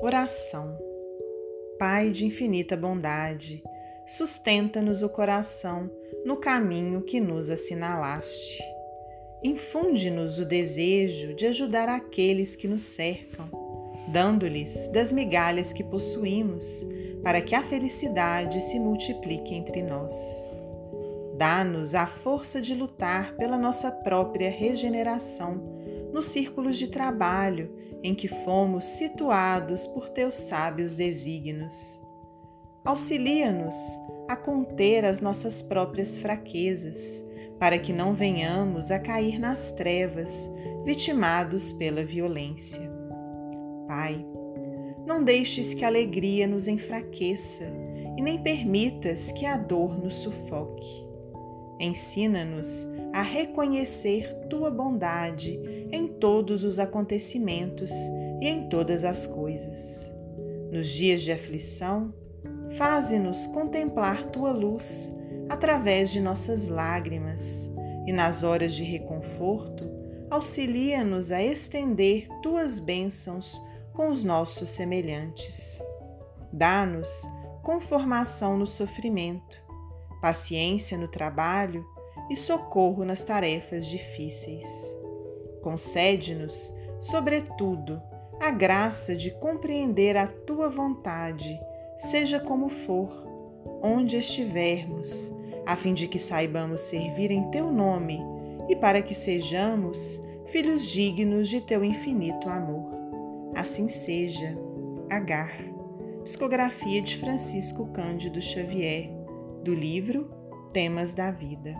Oração. Pai de infinita bondade, sustenta-nos o coração no caminho que nos assinalaste. Infunde-nos o desejo de ajudar aqueles que nos cercam, dando-lhes das migalhas que possuímos, para que a felicidade se multiplique entre nós. Dá-nos a força de lutar pela nossa própria regeneração nos círculos de trabalho em que fomos situados por teus sábios desígnios. Auxilia-nos a conter as nossas próprias fraquezas, para que não venhamos a cair nas trevas, vitimados pela violência. Pai, não deixes que a alegria nos enfraqueça e nem permitas que a dor nos sufoque. Ensina-nos a reconhecer tua bondade em todos os acontecimentos e em todas as coisas. Nos dias de aflição, faze-nos contemplar tua luz através de nossas lágrimas, e nas horas de reconforto, auxilia-nos a estender tuas bênçãos com os nossos semelhantes. Dá-nos conformação no sofrimento, paciência no trabalho e socorro nas tarefas difíceis. Concede-nos, sobretudo, a graça de compreender a tua vontade, seja como for, onde estivermos, a fim de que saibamos servir em teu nome e para que sejamos filhos dignos de teu infinito amor. Assim seja. Agar. Psicografia de Francisco Cândido Xavier, do livro Temas da Vida.